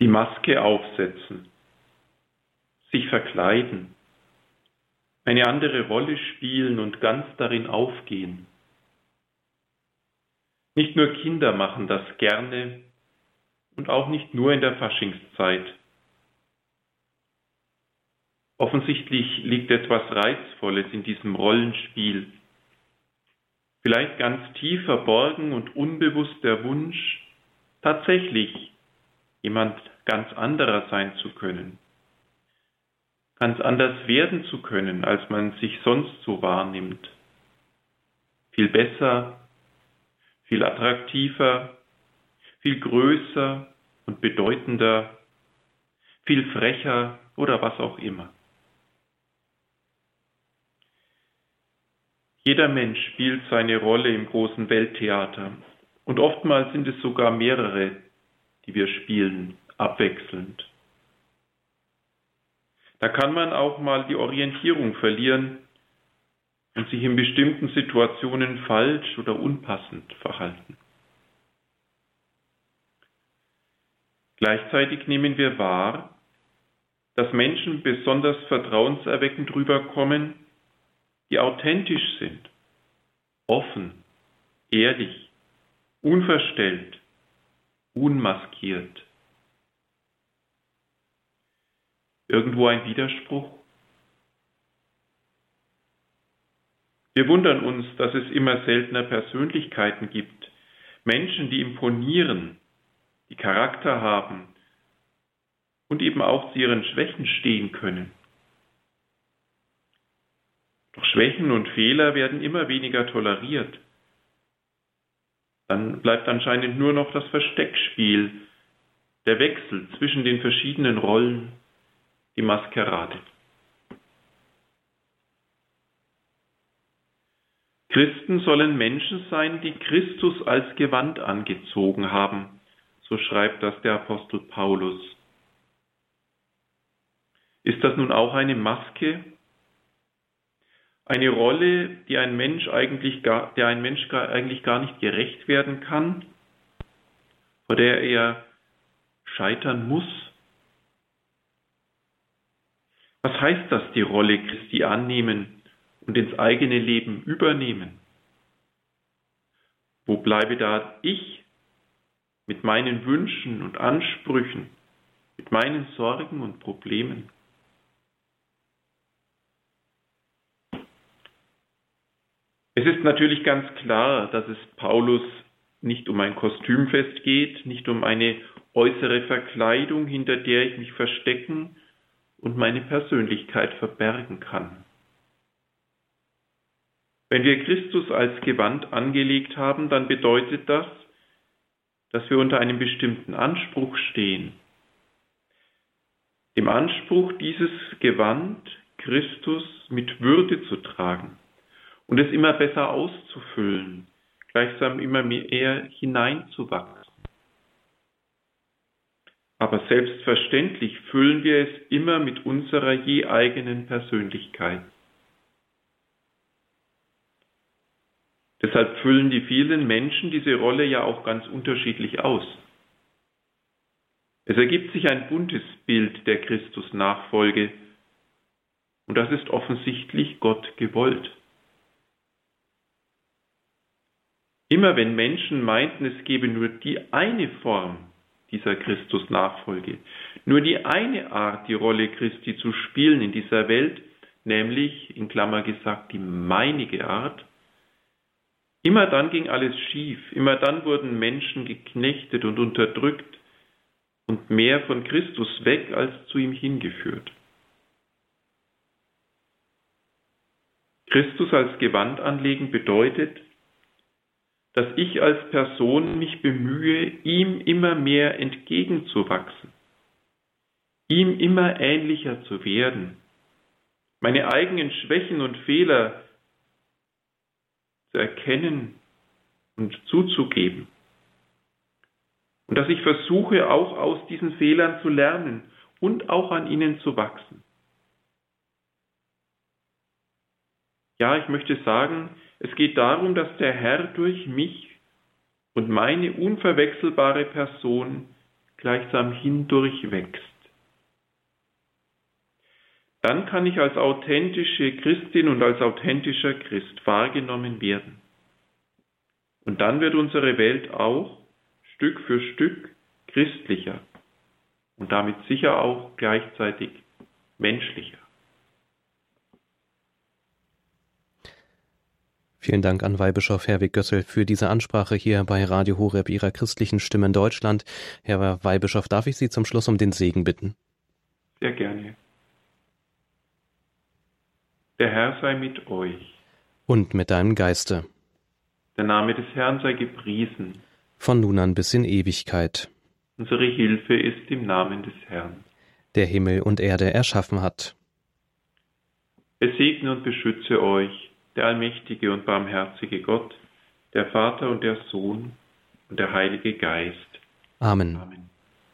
die Maske aufsetzen, sich verkleiden, eine andere Rolle spielen und ganz darin aufgehen. Nicht nur Kinder machen das gerne und auch nicht nur in der Faschingszeit. Offensichtlich liegt etwas Reizvolles in diesem Rollenspiel. Vielleicht ganz tief verborgen und unbewusst der Wunsch, tatsächlich jemand ganz anderer sein zu können, ganz anders werden zu können, als man sich sonst so wahrnimmt. Viel besser, viel attraktiver, viel größer und bedeutender, viel frecher oder was auch immer. Jeder Mensch spielt seine Rolle im großen Welttheater und oftmals sind es sogar mehrere, die wir spielen, abwechselnd. Da kann man auch mal die Orientierung verlieren und sich in bestimmten Situationen falsch oder unpassend verhalten. Gleichzeitig nehmen wir wahr, dass Menschen besonders vertrauenserweckend rüberkommen, die authentisch sind, offen, ehrlich, unverstellt, unmaskiert. Irgendwo ein Widerspruch? Wir wundern uns, dass es immer seltener Persönlichkeiten gibt, Menschen, die imponieren, die Charakter haben und eben auch zu ihren Schwächen stehen können. Doch Schwächen und Fehler werden immer weniger toleriert. Dann bleibt anscheinend nur noch das Versteckspiel, der Wechsel zwischen den verschiedenen Rollen, die Maskerade. Christen sollen Menschen sein, die Christus als Gewand angezogen haben, so schreibt das der Apostel Paulus. Ist das nun auch eine Maske, eine Rolle, die ein Mensch eigentlich gar, der ein Mensch gar, eigentlich gar nicht gerecht werden kann, vor der er scheitern muss? Was heißt das, die Rolle Christi annehmen und ins eigene Leben übernehmen? Wo bleibe da ich mit meinen Wünschen und Ansprüchen, mit meinen Sorgen und Problemen? Es ist natürlich ganz klar, dass es Paulus nicht um ein Kostümfest geht, nicht um eine äußere Verkleidung, hinter der ich mich verstecken und meine Persönlichkeit verbergen kann. Wenn wir Christus als Gewand angelegt haben, dann bedeutet das, dass wir unter einem bestimmten Anspruch stehen. Dem Anspruch, dieses Gewand Christus mit Würde zu tragen und es immer besser auszufüllen, gleichsam immer mehr hineinzuwachsen. Aber selbstverständlich füllen wir es immer mit unserer je eigenen Persönlichkeit. Deshalb füllen die vielen Menschen diese Rolle ja auch ganz unterschiedlich aus. Es ergibt sich ein buntes Bild der Christus-Nachfolge und das ist offensichtlich Gott gewollt. Immer wenn Menschen meinten, es gebe nur die eine Form dieser Christus-Nachfolge, nur die eine Art, die Rolle Christi zu spielen in dieser Welt, nämlich in Klammer gesagt die meinige Art, immer dann ging alles schief, immer dann wurden Menschen geknechtet und unterdrückt und mehr von Christus weg als zu ihm hingeführt. Christus als Gewand anlegen bedeutet, dass ich als Person mich bemühe, ihm immer mehr entgegenzuwachsen, ihm immer ähnlicher zu werden, meine eigenen Schwächen und Fehler zu erkennen und zuzugeben. Und dass ich versuche, auch aus diesen Fehlern zu lernen und auch an ihnen zu wachsen. Ja, ich möchte sagen, es geht darum, dass der Herr durch mich und meine unverwechselbare Person gleichsam hindurch wächst. Dann kann ich als authentische Christin und als authentischer Christ wahrgenommen werden. Und dann wird unsere Welt auch Stück für Stück christlicher und damit sicher auch gleichzeitig menschlicher. Vielen Dank an Weihbischof Herwig Gössel für diese Ansprache hier bei Radio Horeb Ihrer christlichen Stimme in Deutschland. Herr Weihbischof, darf ich Sie zum Schluss um den Segen bitten? Sehr gerne. Der Herr sei mit euch. Und mit deinem Geiste. Der Name des Herrn sei gepriesen. Von nun an bis in Ewigkeit. Unsere Hilfe ist im Namen des Herrn. Der Himmel und Erde erschaffen hat. Es segne und beschütze euch der allmächtige und barmherzige Gott, der Vater und der Sohn und der Heilige Geist. Amen. Amen.